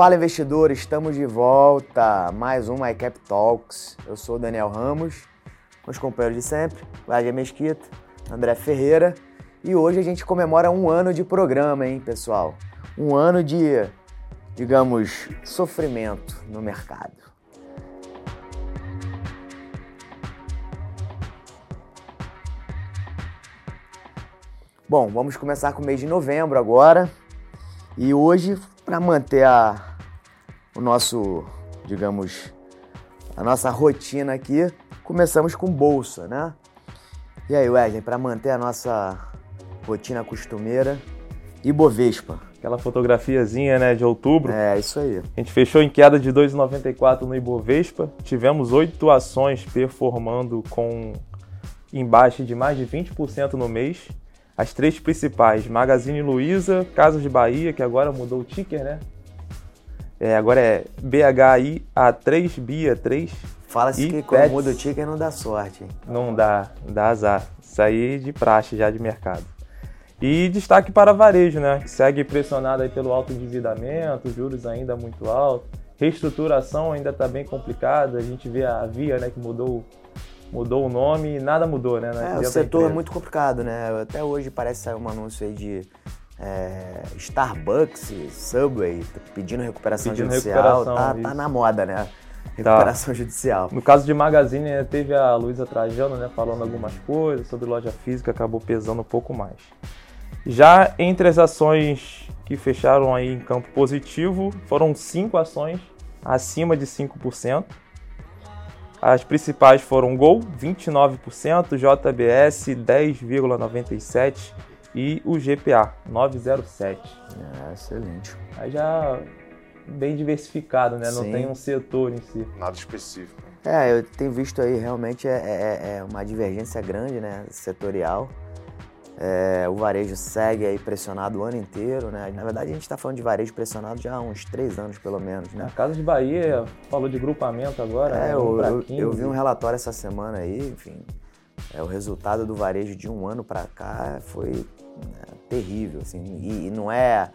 Fala investidor, estamos de volta. Mais um MyCap Talks. Eu sou o Daniel Ramos, meus companheiros de sempre, Wagner Mesquita, André Ferreira. E hoje a gente comemora um ano de programa, hein, pessoal? Um ano de, digamos, sofrimento no mercado. Bom, vamos começar com o mês de novembro agora. E hoje, para manter a, o nosso, digamos, a nossa rotina aqui, começamos com bolsa, né? E aí, Wesley, para manter a nossa rotina costumeira, Ibovespa. Aquela fotografiazinha, né, de outubro. É, isso aí. A gente fechou em queda de 2,94 no Ibovespa. Tivemos oito ações performando com embaixo de mais de 20% no mês. As três principais, Magazine Luiza, Casas de Bahia, que agora mudou o ticker, né? É, agora é BHI A3, BIA 3. Fala-se que quando muda o ticker não dá sorte. Hein? Não dá, dá azar. Sair de praxe já de mercado. E destaque para varejo, né? Segue pressionado aí pelo alto endividamento, juros ainda muito altos. Reestruturação ainda está bem complicada. A gente vê a Via, né, que mudou mudou o nome e nada mudou, né? É, o setor é muito complicado, né? Até hoje parece sair um anúncio aí de é, Starbucks, Subway, pedindo recuperação pedindo judicial. Recuperação, tá, tá, na moda, né? Recuperação tá. judicial. No caso de Magazine, teve a Luísa Trajano, né, falando algumas coisas sobre loja física, acabou pesando um pouco mais. Já entre as ações que fecharam aí em campo positivo, foram cinco ações acima de 5%. As principais foram Gol, 29%, JBS, 10,97% e o GPA, 9,07%. É, excelente. Aí já bem diversificado, né? Não tem um setor em si. Nada específico. É, eu tenho visto aí realmente é, é, é uma divergência grande, né? Setorial. É, o varejo segue aí pressionado o ano inteiro, né? Na verdade, a gente está falando de varejo pressionado já há uns três anos, pelo menos, né? A Casa de Bahia falou de grupamento agora, é, né? eu, eu, eu, vi um relatório essa semana aí, enfim, é, o resultado do varejo de um ano para cá foi terrível, assim, e, e não é,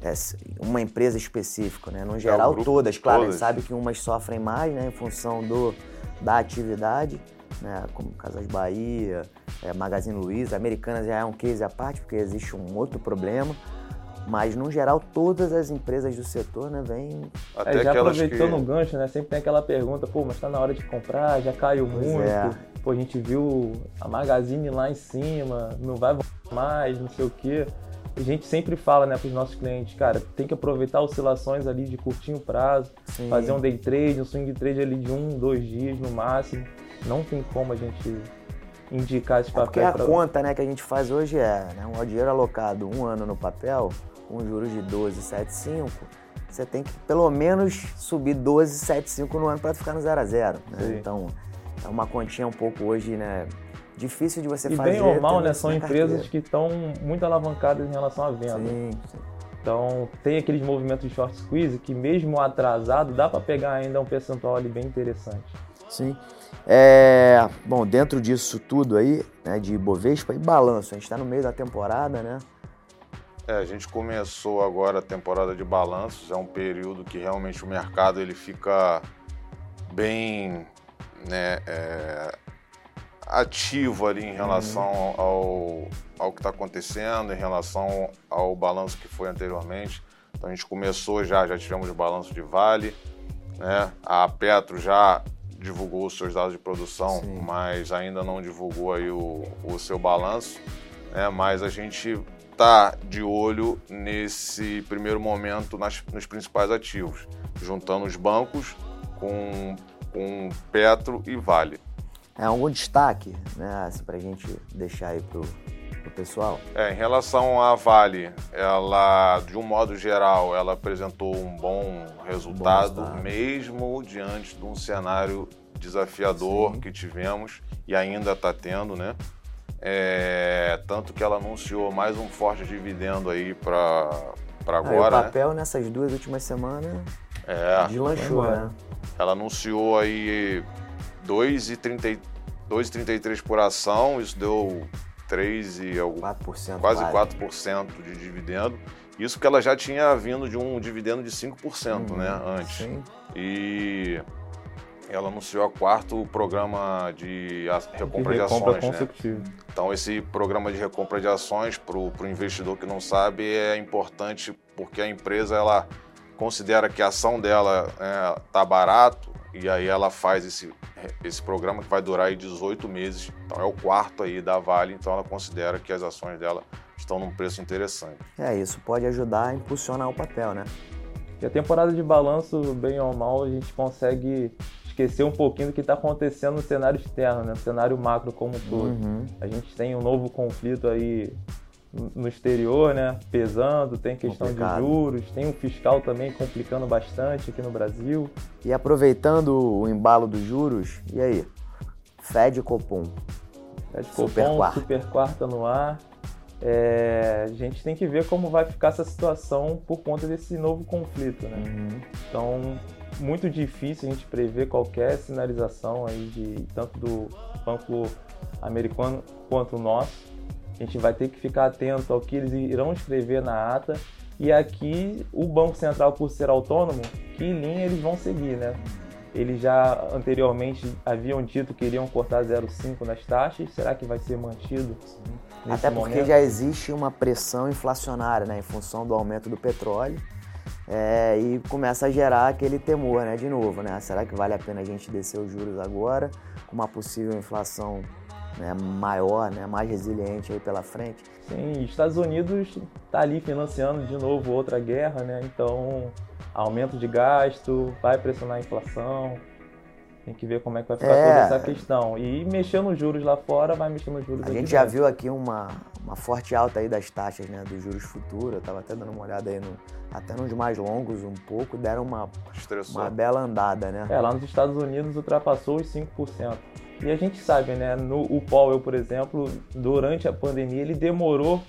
é, uma empresa específica, né? No é geral, todas, claro, todas. a gente sabe que umas sofrem mais, né, em função do, da atividade, né, como Casas Bahia, é, Magazine Luiza, Americanas já é um case à parte, porque existe um outro problema. Mas, no geral, todas as empresas do setor, né, vêm... Até é, já aproveitando que... o gancho, né, sempre tem aquela pergunta, pô, mas tá na hora de comprar, já caiu pois muito. É. Pô, a gente viu a Magazine lá em cima, não vai mais, não sei o quê. A gente sempre fala, né, para os nossos clientes, cara, tem que aproveitar oscilações ali de curtinho prazo, Sim. fazer um day trade, um swing trade ali de um, dois dias no máximo. Não tem como a gente indicar esse papel. É porque a conta né, que a gente faz hoje é né, um dinheiro alocado um ano no papel, com juros de 12,75, você tem que pelo menos subir 12,75 no ano para ficar no 0 a 0 né? Então, é uma continha um pouco hoje, né? Difícil de você e fazer. E bem normal, né? São empresas que estão muito alavancadas em relação à venda. Sim, sim. Então, tem aqueles movimentos de short squeeze que mesmo atrasado, dá para pegar ainda um percentual ali bem interessante. Sim. É, bom, dentro disso tudo aí, né, de Bovespa e balanço, a gente está no meio da temporada, né? É, a gente começou agora a temporada de balanços, é um período que realmente o mercado ele fica bem né, é, ativo ali em relação uhum. ao, ao que está acontecendo, em relação ao balanço que foi anteriormente. Então a gente começou já, já tivemos o balanço de Vale, né? A Petro já divulgou os seus dados de produção, Sim. mas ainda não divulgou aí o, o seu balanço. Né? Mas a gente está de olho nesse primeiro momento nas, nos principais ativos, juntando os bancos com, com Petro e Vale. É algum destaque, né, assim, para a gente deixar aí para o pessoal? É, em relação à Vale, ela, de um modo geral, ela apresentou um bom resultado, bom mesmo diante de um cenário desafiador Sim. que tivemos e ainda está tendo, né? É, tanto que ela anunciou mais um forte dividendo aí para agora. Ah, o papel né? nessas duas últimas semanas é, deslanchou, né? Ela anunciou aí 2,33 por ação, isso deu 3 e algum, 4%, quase 4% de dividendo. Isso porque ela já tinha vindo de um dividendo de 5%, Uhum, né, antes. Sim. E ela anunciou o quarto programa de a- recompra de, recompra ações, né? Então, esse programa de recompra de ações, para o investidor que não sabe, é importante porque a empresa ela considera que a ação dela está barato e aí ela faz esse, esse programa que vai durar aí 18 meses. Então, é o quarto aí da Vale, então ela considera que as ações dela estão num preço interessante. É, isso pode ajudar a impulsionar o papel, né? E a temporada de balanço, bem ou mal, a gente consegue esquecer um pouquinho do que está acontecendo no cenário externo, né? no cenário macro como um todo. Uhum. A gente tem um novo conflito aí no exterior, né? Pesando, tem questão Complicado. de juros, tem um fiscal também complicando bastante aqui no Brasil. E aproveitando o embalo dos juros, e aí? Fed Copom. Fed Super Copom, quarta. super quarta no ar. É, a gente tem que ver como vai ficar essa situação por conta desse novo conflito, né? Uhum. Então, muito difícil a gente prever qualquer sinalização aí de tanto do banco americano quanto o nosso. A gente vai ter que ficar atento ao que eles irão escrever na ata. E aqui o Banco Central, por ser autônomo, que linha eles vão seguir, né? Eles já anteriormente haviam dito que iriam cortar 0,5 nas taxas. Será que vai ser mantido? Até porque momento? já existe uma pressão inflacionária, né, em função do aumento do petróleo. É, e começa a gerar aquele temor, né, de novo, né? Será que vale a pena a gente descer os juros agora, com uma possível inflação né, maior, né, mais resiliente aí pela frente? Sim, Estados Unidos está ali financiando de novo outra guerra, né? Então, aumento de gasto, vai pressionar a inflação. Tem que ver como é que vai ficar É. toda essa questão. E mexer nos juros lá fora, vai mexer nos juros A aqui gente já dentro. viu aqui uma, uma forte alta aí das taxas, né, dos juros futuros. Eu tava até dando uma olhada aí, no, até nos mais longos um pouco, deram uma, Estressou. uma bela andada, né? É, lá nos Estados Unidos ultrapassou os 5%. E a gente sabe, né? No, o Powell, por exemplo, durante a pandemia, ele demorou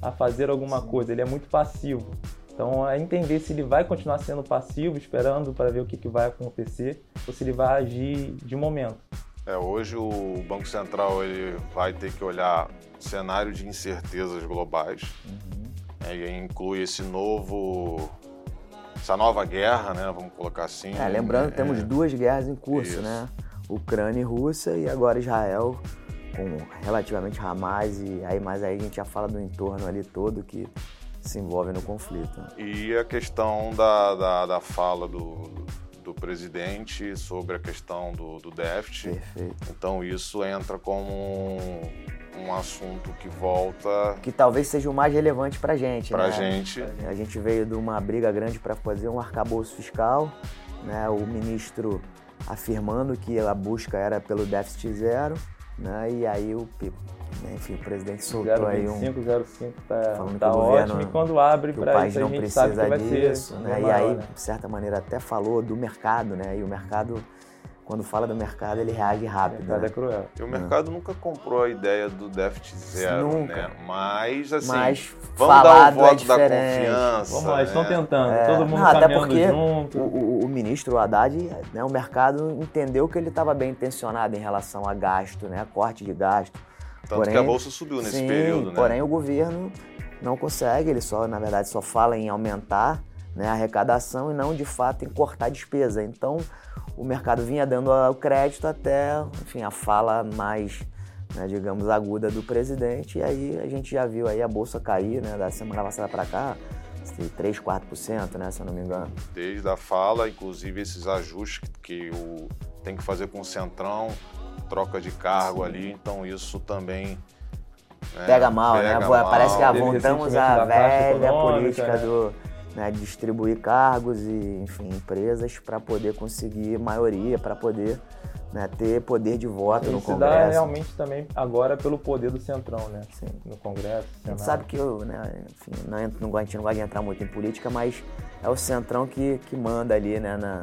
a fazer alguma coisa, ele é muito passivo. Então, é entender se ele vai continuar sendo passivo, esperando para ver o que, que vai acontecer, ou se ele vai agir de momento. É, hoje o Banco Central ele vai ter que olhar cenário de incertezas globais. É, e aí inclui esse novo, essa nova guerra, né? Vamos colocar assim. É, lembrando que temos É, duas guerras em curso, Isso. né? Ucrânia e Rússia e agora Israel com relativamente Hamas e aí mais aí a gente já fala do entorno ali todo que se envolve no conflito. né? E a questão da, da, da fala do, do presidente sobre a questão do, do déficit. Perfeito. Então isso entra como um, um assunto que volta Que talvez seja o mais relevante pra gente, pra né? gente. A gente veio de uma briga grande para fazer um arcabouço fiscal, né? O ministro afirmando que a busca era pelo déficit zero, né? E aí o, enfim, o presidente soltou aí um 0,25, 0,5 tá, Falando que tá o governo- ótimo. E quando abre que o para país isso, a não gente sabe que precisa vai disso, ser né? E aí, né? de certa maneira, até falou do mercado, né? E o mercado, quando fala do mercado, ele reage O rápido. mercado né? é cruel. E o mercado nunca comprou a ideia do déficit zero, Nunca. né? Mas, assim, Mas vamos dar o falado é voto da diferente. confiança. Vamos lá, eles estão né? tentando, É, todo mundo não, até porque junto. O, o- o ministro Haddad, né, o mercado entendeu que ele estava bem intencionado em relação a gasto, né? Corte de gasto. Tanto Porém- que a bolsa subiu nesse Sim, período, né? porém o governo não consegue, ele só, na verdade, só fala em aumentar né, a arrecadação e não, de fato, em cortar despesa. Então, o mercado vinha dando o crédito até, enfim, a fala mais, né, digamos, aguda do presidente. E aí a gente já viu aí a bolsa cair, né, da semana passada para cá, assim, 3, 4%, né, se eu não me engano. Desde a fala, inclusive esses ajustes que o tem que fazer com o Centrão, troca de cargo ali, então isso também né, Pega mal, pega né? mal. Parece que ah, voltamos à velha política né? do né, de distribuir cargos e, enfim, empresas para poder conseguir maioria, para poder né, ter poder de voto no Isso dá Congresso. realmente também agora pelo poder do Centrão, né? Sim. No Congresso, A gente sabe que eu, né, enfim, não, a gente não gosta de entrar muito em política, mas é o Centrão que, que manda ali né, na-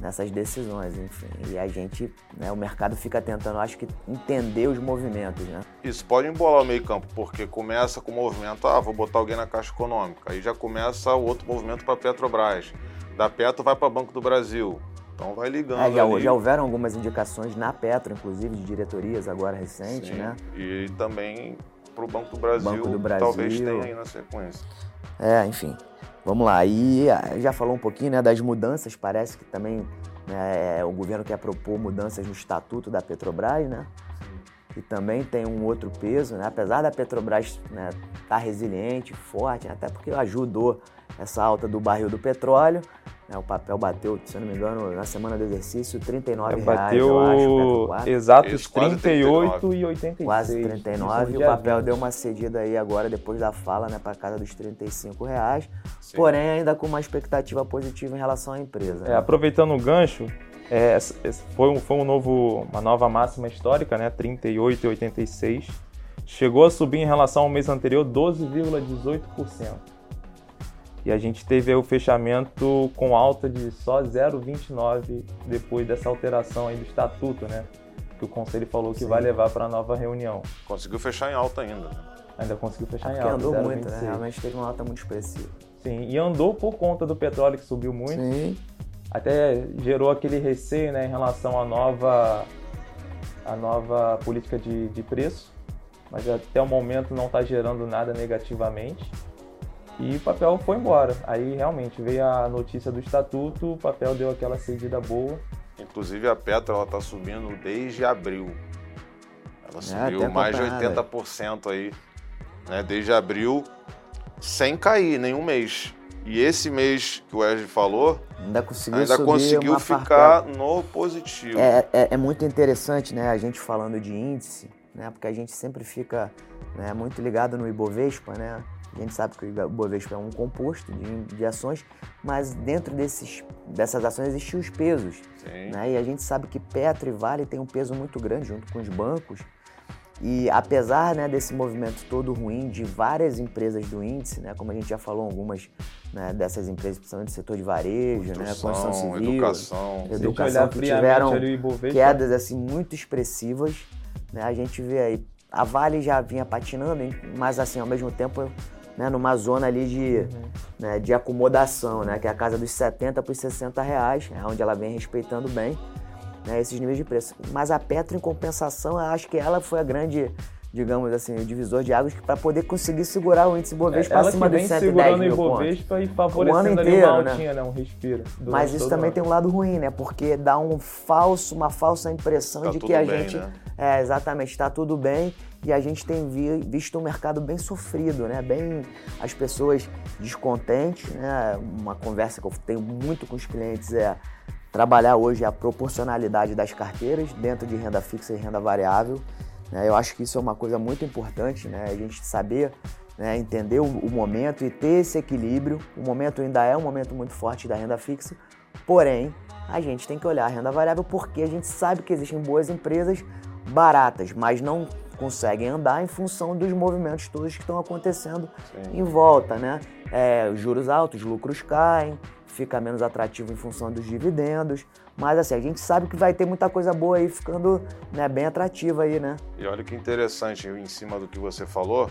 nessas decisões, enfim. E a gente, né, o mercado fica tentando, acho que, entender os movimentos, né? Isso pode embolar o meio campo, porque começa com o movimento, ah, vou botar alguém na Caixa Econômica. Aí já começa o outro movimento para Petrobras. Da Petro vai para Banco do Brasil. Então vai ligando É, já, já houveram algumas indicações na Petro, inclusive, de diretorias agora recentes, Sim. né? E também para o Banco do Brasil, Banco do Brasil. talvez tenha aí na sequência. É, enfim. Vamos lá. E ah, já falou um pouquinho né, das mudanças, parece que também né, o governo quer propor mudanças no estatuto da Petrobras, né? E também tem um outro peso, né? Apesar da Petrobras estar né, tá resiliente, forte, até porque ajudou essa alta do barril do petróleo, né, o papel bateu, se eu não me engano, na semana do exercício, 39 é, reais, eu acho, exatos 38 e 86. Quase 39 e o papel 20. deu uma cedida aí agora, depois da fala, né, para casa dos 35 reais, Sim. porém ainda com uma expectativa positiva em relação à empresa. É, né? Aproveitando o gancho, é, foi, um, foi um novo, uma nova máxima histórica, né, 38 e 86, chegou a subir em relação ao mês anterior 12,18%. E a gente teve o fechamento com alta de só 0,29 depois dessa alteração aí do estatuto, né? Que o conselho falou que Sim. vai levar para a nova reunião. Conseguiu fechar em alta ainda. Ainda conseguiu fechar é em alta. andou 0, muito, 26. né? Realmente teve uma alta muito expressiva. Sim, e andou por conta do petróleo que subiu muito. Sim. Até gerou aquele receio, né, em relação à nova, à nova política de, de preço. Mas até o momento não está gerando nada negativamente. E o papel foi embora. Aí realmente veio a notícia do estatuto, o papel deu aquela cedida boa. Inclusive a Petro está subindo desde abril. Ela é, subiu mais de 80% aí, né? Desde abril, sem cair nenhum mês. E esse mês que o Wesley falou, ainda conseguiu, ainda conseguiu ficar no positivo. É, é, é, muito interessante, né? A gente falando de índice, né? Porque a gente sempre fica né, muito ligado no Ibovespa, né? A gente sabe que o Bovespa é um composto de, de ações, mas dentro desses, dessas ações existem os pesos. Né? E a gente sabe que Petro e Vale têm um peso muito grande junto com os bancos. E apesar né, desse movimento todo ruim de várias empresas do índice, né, como a gente já falou, algumas né, dessas empresas, principalmente do setor de varejo, né, construção civil, educação, educação que tiveram quedas assim muito expressivas, né, a gente vê aí a Vale já vinha patinando, mas assim ao mesmo tempo né, numa zona ali de, uhum. né, de acomodação, né, que é a casa dos 70 para os 60 reais, é onde ela vem respeitando bem né, esses níveis de preço. Mas a Petro, em compensação, eu acho que ela foi a grande, digamos assim, o divisor de águas para poder conseguir segurar o índice Bovespa é, acima dos 110 mil Ibovespa e favorecendo o ano inteiro, uma altinha, né? né? um respiro. Mas isso também ano. tem um lado ruim, né? Porque dá um falso, uma falsa impressão tá de que a bem, gente... Né? É, exatamente, está tudo bem e a gente tem visto um mercado bem sofrido, né? Bem as pessoas descontentes, né? Uma conversa que eu tenho muito com os clientes é trabalhar hoje a proporcionalidade das carteiras dentro de renda fixa e renda variável. Né? Eu acho que isso é uma coisa muito importante, né? A gente saber né, entender o, o, momento e ter esse equilíbrio. O momento ainda é um momento muito forte da renda fixa, porém a gente tem que olhar a renda variável porque a gente sabe que existem boas empresas baratas, mas não conseguem andar em função dos movimentos todos que estão acontecendo Sim. em volta, né? É, juros altos, lucros caem, fica menos atrativo em função dos dividendos. Mas assim, a gente sabe que vai ter muita coisa boa aí ficando né, bem atrativa aí, né? E olha que interessante, em cima do que você falou,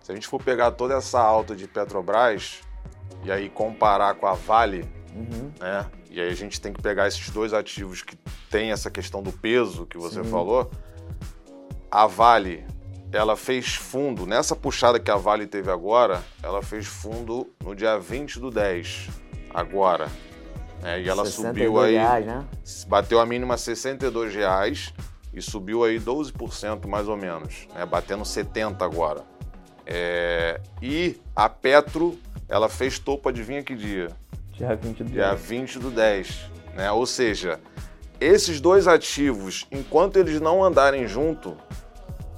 se a gente for pegar toda essa alta de Petrobras e aí comparar com a Vale, uhum. né? E aí a gente tem que pegar esses dois ativos que tem essa questão do peso que você Sim. falou a Vale ela fez fundo, nessa puxada que a Vale teve agora, ela fez fundo no dia 20 do 10, agora. É, e ela subiu aí, reais, né? bateu a mínima 62 reais e subiu aí 12% mais ou menos, né? batendo 70 agora. É, e a Petro, ela fez topo, adivinha que dia? Dia 20 do dia 10. 20 do 10. Né? Ou seja, esses dois ativos, enquanto eles não andarem junto,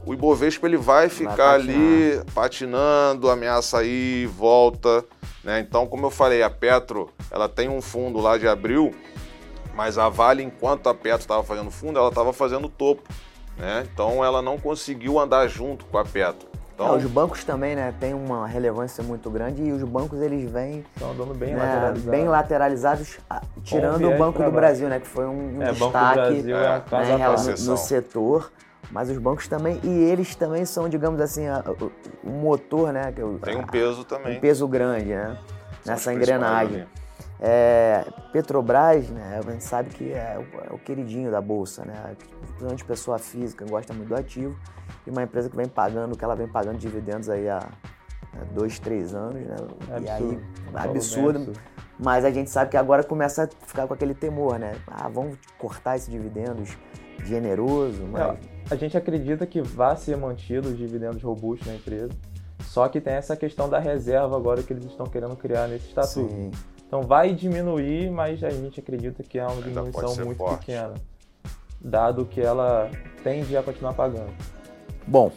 o Ibovespa ele vai ficar vai ali patinando, ameaça ir, volta, né? Então, como eu falei, a Petro, ela tem um fundo lá de abril, mas a Vale, enquanto a Petro estava fazendo fundo, ela estava fazendo topo, né? Então, ela não conseguiu andar junto com a Petro. Então, é, os bancos também, né, tem uma relevância muito grande e os bancos eles vêm estão andando bem, né, lateralizados. bem lateralizados, tirando o Banco do Brasil, né, que foi um, um é, destaque Brasil, é, né, no, no setor. Mas os bancos também, e eles também são, digamos assim, o, motor, né? Que, Tem um peso também. Um peso grande, né? São Nessa engrenagem. É, Petrobras, né, a gente sabe que é o, é o, queridinho da bolsa, né? Principalmente pessoa física gosta muito do ativo. E uma empresa que vem pagando, que ela vem pagando dividendos aí há né, dois, três anos, né? É e absurdo. aí, absurdo. Mas a gente sabe que agora começa a ficar com aquele temor, né? Ah, vamos cortar esses dividendos generoso, mas... A gente acredita que vai ser mantido os dividendos robustos na empresa, só que tem essa questão da reserva agora que eles estão querendo criar nesse estatuto. Sim. Então vai diminuir, mas a gente acredita que é uma diminuição muito forte. pequena, dado que ela tende a continuar pagando. Bom,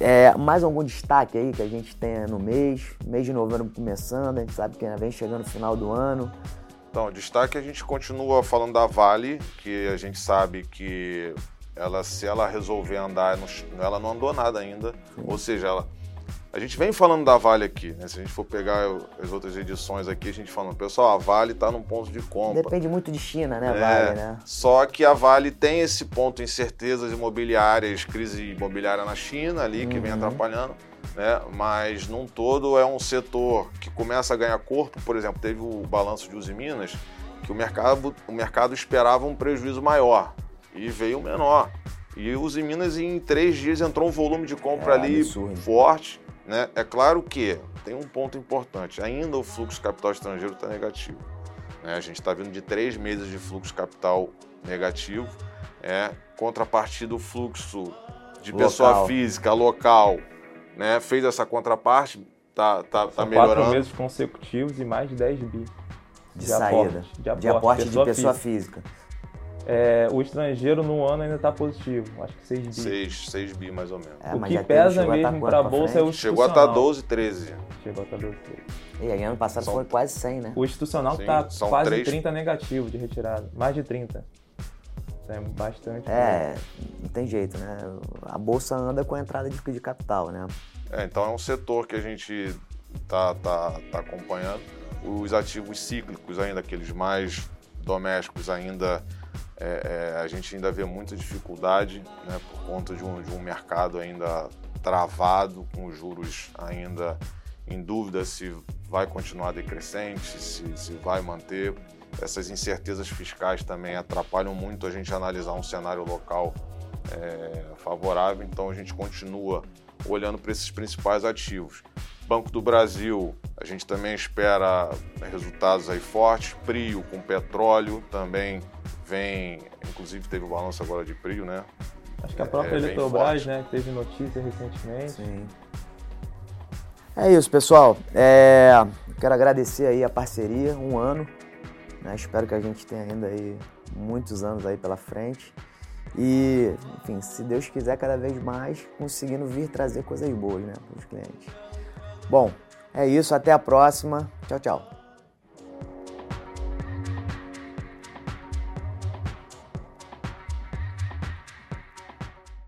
é, mais algum destaque aí que a gente tenha no mês? Mês de novembro começando, a gente sabe que ainda vem chegando o final do ano. Então, destaque a gente continua falando da Vale, que a gente sabe que ela, se ela resolver andar, ela não andou nada ainda. Ou seja, ela, a gente vem falando da Vale aqui, né? Se a gente for pegar as outras edições aqui, a gente falando, pessoal, a Vale está num ponto de compra. Depende muito de China, né, É, Vale, né? Só que a Vale tem esse ponto incertezas imobiliárias, crise imobiliária na China ali, que vem Uhum. atrapalhando, né? Mas num todo é um setor que começa a ganhar corpo. Por exemplo, teve o balanço de Uzi Minas, que o mercado, o mercado esperava um prejuízo maior e veio menor. E o Uzi Minas em três dias entrou um volume de compra É, ali absurdo. forte. Né? É claro que tem um ponto importante, ainda o fluxo de capital estrangeiro está negativo. né? A gente está vindo de três meses de fluxo de capital negativo, é, contrapartida o fluxo de pessoa Local. física local, né, fez essa contraparte, tá, tá, tá melhorando. quatro meses consecutivos e mais de 10 bi. De, de saída. aporte, de de aporte, aporte de pessoa pessoa física. É, o estrangeiro no ano ainda está positivo, acho que 6 bi. 6, 6 bi mais ou menos. É, o que pesa tá mesmo para a bolsa é o frente? Chegou a estar institucional. 12, 13. Chegou a estar 12. E aí, ano passado São- foi quase 100, né? O institucional está quase três- 30 negativo de retirada. Mais de 30. Isso é bastante. É, não tem jeito, né? A bolsa anda com a entrada de, de capital, né? É, então é um setor que a gente tá, tá, tá acompanhando. Os ativos cíclicos ainda, aqueles mais domésticos ainda, é, é, a gente ainda vê muita dificuldade, né, por conta de um, de um mercado ainda travado, com os juros ainda em dúvida se vai continuar decrescente, se, se vai manter. Essas incertezas fiscais também atrapalham muito a gente analisar um cenário local é, favorável, então a gente continua olhando para esses principais ativos. Banco do Brasil, a gente também espera resultados aí fortes. Prio com petróleo também vem, inclusive teve o balanço agora de Prio, né? Acho que a própria É, Eletrobras, né, que teve notícia recentemente. Sim. É isso, pessoal. É, quero agradecer aí a parceria, um ano. né? Espero que a gente tenha ainda aí muitos anos aí pela frente. E, enfim, se Deus quiser, cada vez mais conseguindo vir trazer coisas boas né, para os clientes. Bom, é isso. Até a próxima. Tchau, tchau.